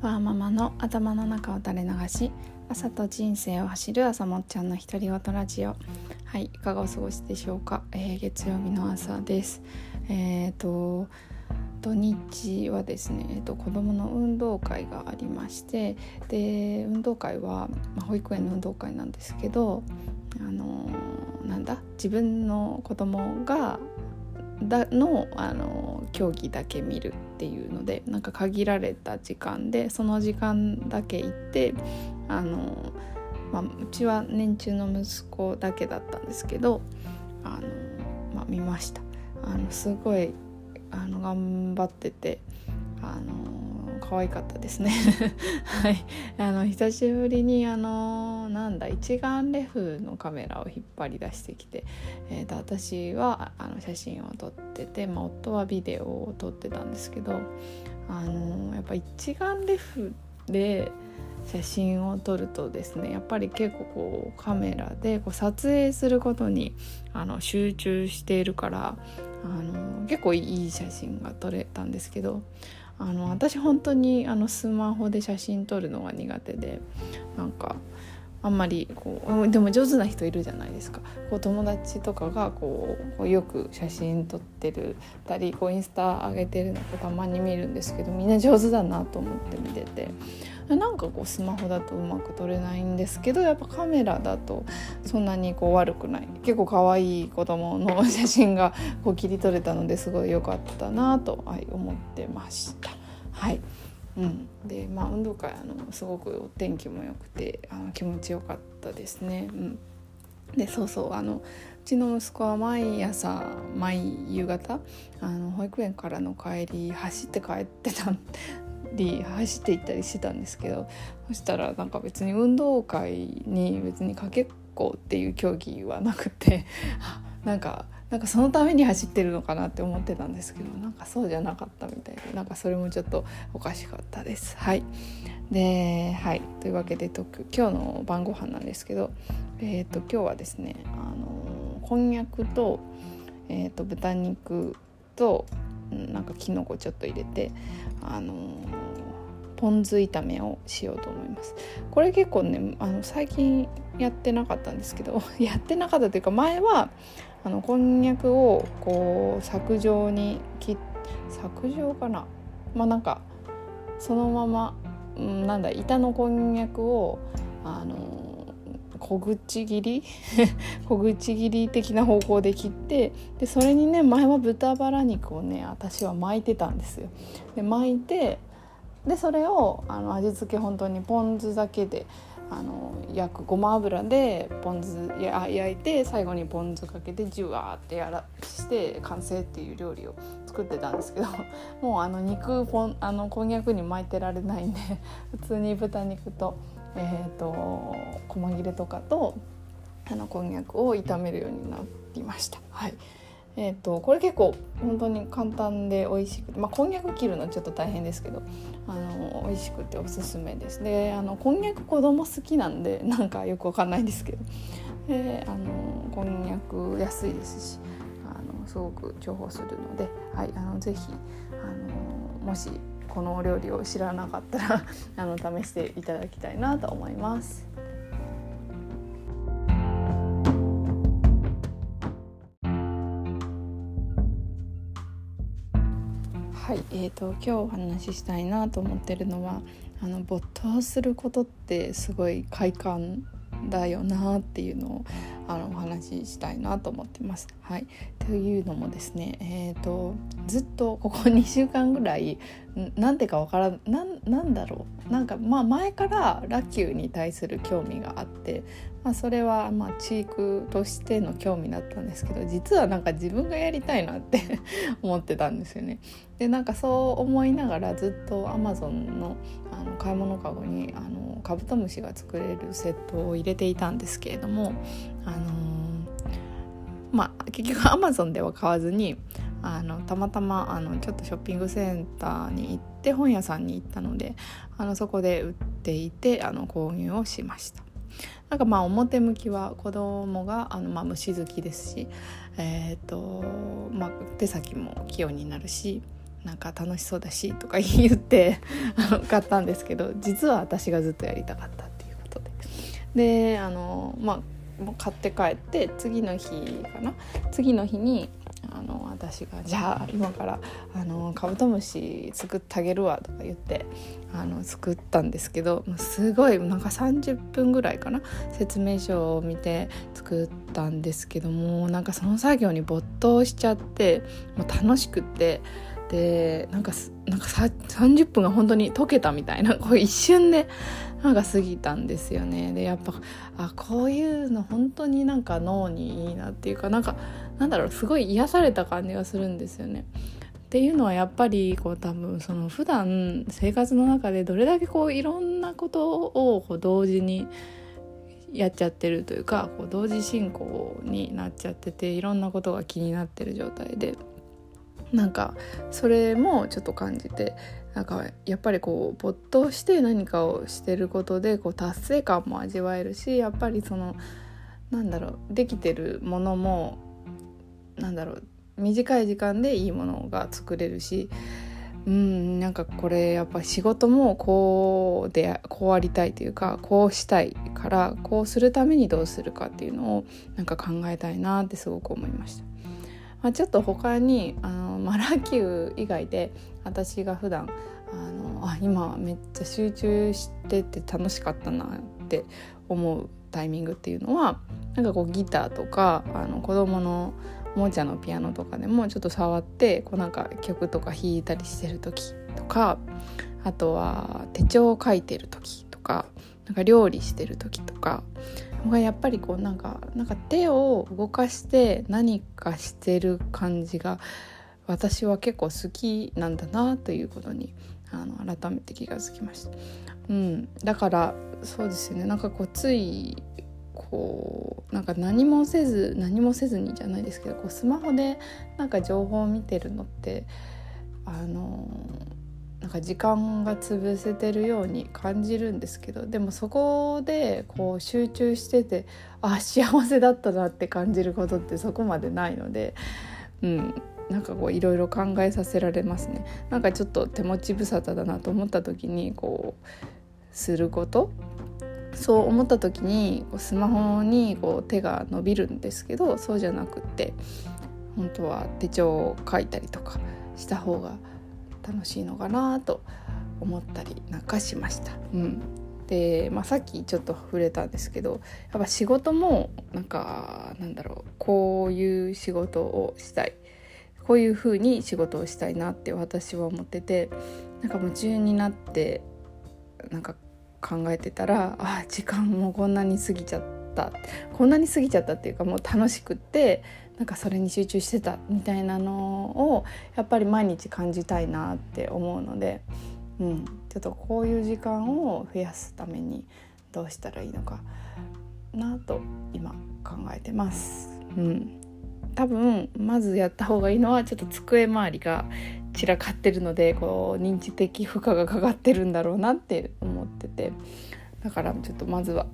ワーママの頭の中を垂れ流し朝と人生を走る朝もっちゃんの独り言ラジオ。はいいかがお過ごしでしょうか、えー、月曜日の朝です。えっ、ー、と土日はですね、えーと、子どもの運動会がありましてで運動会は、まあ、保育園の運動会なんですけどあのー、なんだ？自分の子供がだのあの競技だけ見る。っていうのでなんか限られた時間でその時間だけ行ってあの、まあ、うちは年中の息子だけだったんですけどあの、まあ、見ました。あのすごいあの頑張っててあの可愛かったですね。はい。あの久しぶりにあのなんだ一眼レフのカメラを引っ張り出してきて、えーと、私はあの写真を撮ってて、まあ、夫はビデオを撮ってたんですけどあのやっぱ一眼レフで写真を撮るとですねやっぱり結構こうカメラでこう撮影することにあの集中しているからあの結構いい写真が撮れたんですけどあの私本当にあのスマホで写真撮るのが苦手でなんかあんまりこうでも上手な人いるじゃないですか。こう友達とかがこうよく写真撮ってるたりこうインスタ上げてるのをたまに見るんですけどみんな上手だなと思って見てて。なんかこうスマホだとうまく撮れないんですけどやっぱカメラだとそんなにこう悪くない。結構可愛い子供の写真がこう切り取れたのですごい良かったなと、はい、思ってました。はい。うん、でまあ運動会あのすごくお天気も良くてあの気持ちよかったですね。うん、でそうそうあのうちの息子は毎朝毎夕方あの保育園からの帰り走って帰ってたり走っていったりしてたんですけどそしたらなんか別に運動会に別にかけっこっていう競技はなくて なんかなんかそのために走ってるのかなって思ってたんですけどなんかそうじゃなかったみたいでなんかそれもちょっとおかしかったです。はい。ではい。というわけで今日の晩ご飯なんですけど、えーと、今日はですねあのこんにゃくと,、えーと、豚肉となんかきのこちょっと入れてあのポン酢炒めをしようと思います。これ結構ねあの最近やってなかったんですけど やってなかったというか前はあのこんにゃくをこう削状に切削状かなまあなんかそのまま、うん、なんだ板のこんにゃくをあの小口切り？小口切り的な方向で切ってでそれにね前は豚バラ肉をね私は巻いてたんですよ。で巻いてでそれをあの味付け本当にポン酢だけであの焼くごま油でポン酢や焼いて最後にポン酢かけてジュワーってやらして完成っていう料理を作ってたんですけどもうあの肉ポンあのこんにゃくに巻いてられないんで普通に豚肉と,、えーと、細切れとかとあのこんにゃくを炒めるようになりました。はいえーと、これ結構本当に簡単で美味しくて、まあ、こんにゃく切るのちょっと大変ですけどあの美味しくておすすめですであのこんにゃく子供好きなんで なんかよくわかんないですけどであのこんにゃく安いですしあのすごく重宝するので、はい、あのぜひあのもしこのお料理を知らなかったら あの試していただきたいなと思います。はい、えーと、今日お話ししたいなと思ってるのはあの没頭することってすごい快感だよなっていうのをあのお話ししたいなと思ってます。はい、というのもですね、えーと、ずっとここ 2週間ぐらいなんてかわからんなんだろうなんかまあ前からラキューに対する興味があってまあ、それはまあチークとしての興味だったんですけど実はなんか自分がやりたいなって 思ってたんですよね。でなんかそう思いながらずっとアマゾンのあの買い物かごにあのカブトムシが作れるセットを入れていたんですけれども、あのー、まあ結局アマゾンでは買わずにあのたまたまあのちょっとショッピングセンターに行って本屋さんに行ったのであのそこで売っていてあの購入をしました。なんかまあ表向きは子供があのまあ虫好きですし、えーとまあ、手先も器用になるしなんか楽しそうだしとか言ってあの買ったんですけど実は私がずっとやりたかったっていうことでであのまあも買って帰って次の日かな？次の日にあの私が「じゃあ今からあのカブトムシ作ってあげるわ」とか言ってあの作ったんですけどすごいなんか30分ぐらいかな？説明書を見て作ったんですけどもなんかその作業に没頭しちゃってもう楽しくってでなんかなんか30分が本当に溶けたみたいな こう一瞬でなんか過ぎたんですよねでやっぱあこういうの本当になんか脳にいいなっていうかなんかなんだろうすごい癒された感じがするんですよね。っていうのはやっぱりこう多分その普段生活の中でどれだけこういろんなことをこう同時にやっちゃってるというかこう同時進行になっちゃってていろんなことが気になってる状態でなんかそれもちょっと感じてなんかやっぱりこう没頭して何かをしてることでこう達成感も味わえるしやっぱりそのなんだろうできてるものもなんだろう短い時間でいいものが作れるしうんなんかこれやっぱ仕事もこうでこうありたいというかこうしたいからこうするためにどうするかっていうのをなんか考えたいなってすごく思いました。まあ、ちょっと他にあのマラキュー以外で私が普段あのあ今めっちゃ集中してて楽しかったなって思うタイミングっていうのはなんかこうギターとかあの子供のおもちゃのピアノとかでもちょっと触ってこうなんか曲とか弾いたりしてる時とかあとは手帳を書いてる時とかなんか料理してる時とかやっぱりこうなんかなんか手を動かして何かしてる感じが私は結構好きなんだなということにあの改めて気が付きました。うん、だからそうですよねなんかこうついこうなんか何もせず何もせずにじゃないですけどこうスマホでなんか情報を見てるのってあのなんか時間が潰せてるように感じるんですけどでもそこでこう集中しててあ幸せだったなって感じることってそこまでないので、うん、なんかこういろいろ考えさせられますね。なんかちょっと手持ち無沙汰だなと思った時にこうすることそう思った時にスマホにこう手が伸びるんですけどそうじゃなくって本当は手帳を書いたりとかした方が楽しいのかなと思ったりなんかしました。うん。で、まあ、さっきちょっと触れたんですけどやっぱ仕事もなんかなんだろうこういう仕事をしたい。こういう風に仕事をしたいなって私は思っててなんか夢中になってなんか考えてたらあ時間もこんなに過ぎちゃった。こんなに過ぎちゃったっていうかもう楽しくってなんかそれに集中してたみたいなのをやっぱり毎日感じたいなって思うので、うん、ちょっとこういう時間を増やすためにどうしたらいいのかなと今考えてます。うん多分まずやった方がいいのはちょっと机周りが散らかってるのでこう認知的負荷がかかってるんだろうなって思っててだからちょっとまずは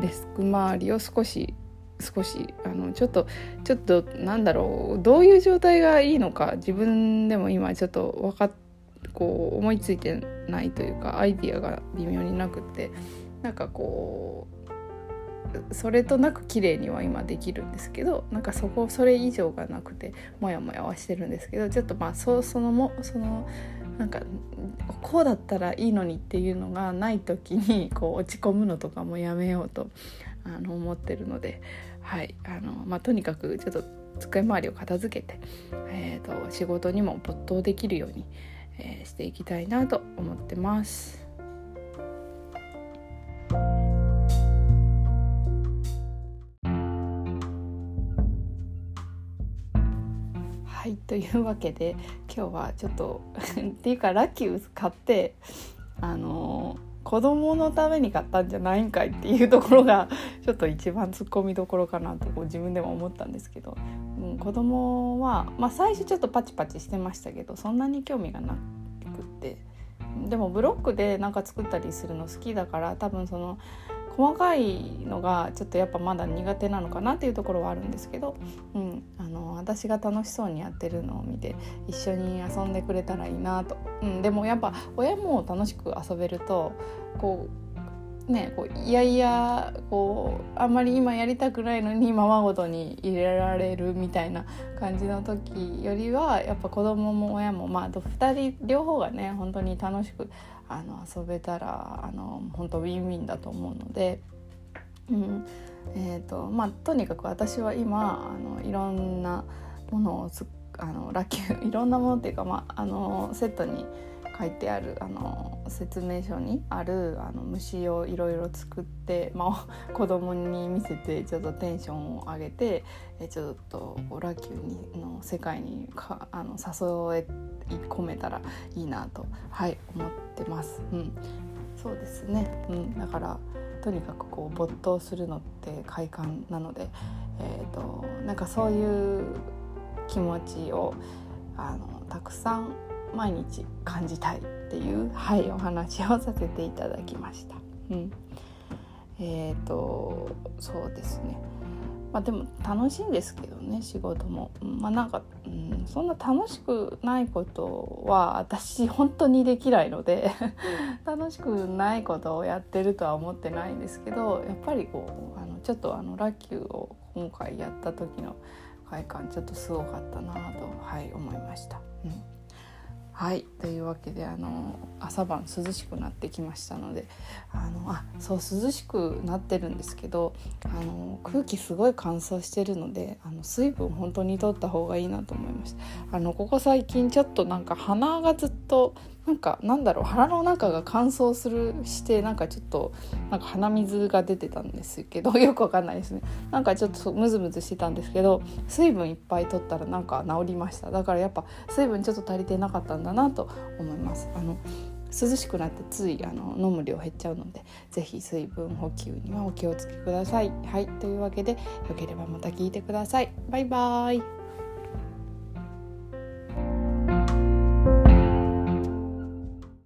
デスク周りを少し少しあのちょっとちょっとなんだろうどういう状態がいいのか自分でも今ちょっと分かっこう思いついてないというかアイディアが微妙になくってなんかこうそれとなく綺麗には今できるんですけどなんかそこそれ以上がなくてモヤモヤはしてるんですけどちょっとまあそそのもそのなんかこうだったらいいのにっていうのがない時にこう落ち込むのとかもやめようとあの思ってるので、はいあのまあ、とにかくちょっと机周りを片付けて、えーと仕事にも没頭できるように、えー、していきたいなと思ってます。はいというわけで今日はちょっと っていうかラッキーを買ってあの子供のために買ったんじゃないんかいっていうところがちょっと一番ツッコミどころかなとこう自分でも思ったんですけど、うん、子供はまあ最初ちょっとパチパチしてましたけどそんなに興味がなくって。でもブロックでなんか作ったりするの好きだから多分その細かいのがちょっとやっぱまだ苦手なのかなっていうところはあるんですけど、うん、あの私が楽しそうにやってるのを見て一緒に遊んでくれたらいいなと、うん、でもやっぱ親も楽しく遊べるとこうねこういやいやこうあんまり今やりたくないのにままごとに入れられるみたいな感じの時よりはやっぱ子供も親もまあ2人両方がね本当に楽しくあの遊べたらあの本当ウィンウィンだと思うので。うんえーとまあ、とにかく私は今あのいろんなものをあのラッキー いろんなものっていうか、まあ、あのセットに書いてあるあの説明書にあるあの虫をいろいろ作って、まあ、子供に見せてちょっとテンションを上げてえちょっとラキューにの世界にかあの誘い込めたらいいなと、はい、思ってます。うん、そうですね、うん、だからとにかくこう没頭するのって快感なので、えーとなんかそういう気持ちをあのたくさん毎日感じたいっていう、はい、お話をさせていただきました。うん、えっ、ー、とそうですねまあでも楽しいんですけどね仕事もまあなんか、うん、そんな楽しくないことは私本当にできないので 楽しくないことをやってるとは思ってないんですけどやっぱりこうあのちょっとあのラッキューを今回やった時の快感ちょっとすごかったなと、はい、思いました。うんはいというわけであの朝晩涼しくなってきましたのであのあそう涼しくなってるんですけどあの空気すごい乾燥してるのであの水分本当に取った方がいいなと思いました。あのここ最近ちょっとなんか鼻がずっとなんかなんだろう鼻の中が乾燥するしてなんかちょっとなんか鼻水が出てたんですけど よくわかんないですね。なんかちょっとムズムズしてたんですけど水分いっぱい取ったらなんか治りました。だからやっぱ水分ちょっと足りてなかったんだなと思います。あの涼しくなってついあの飲む量減っちゃうので是非水分補給にはお気をつけください。はいというわけでよければまた聞いてください。バイバーイ。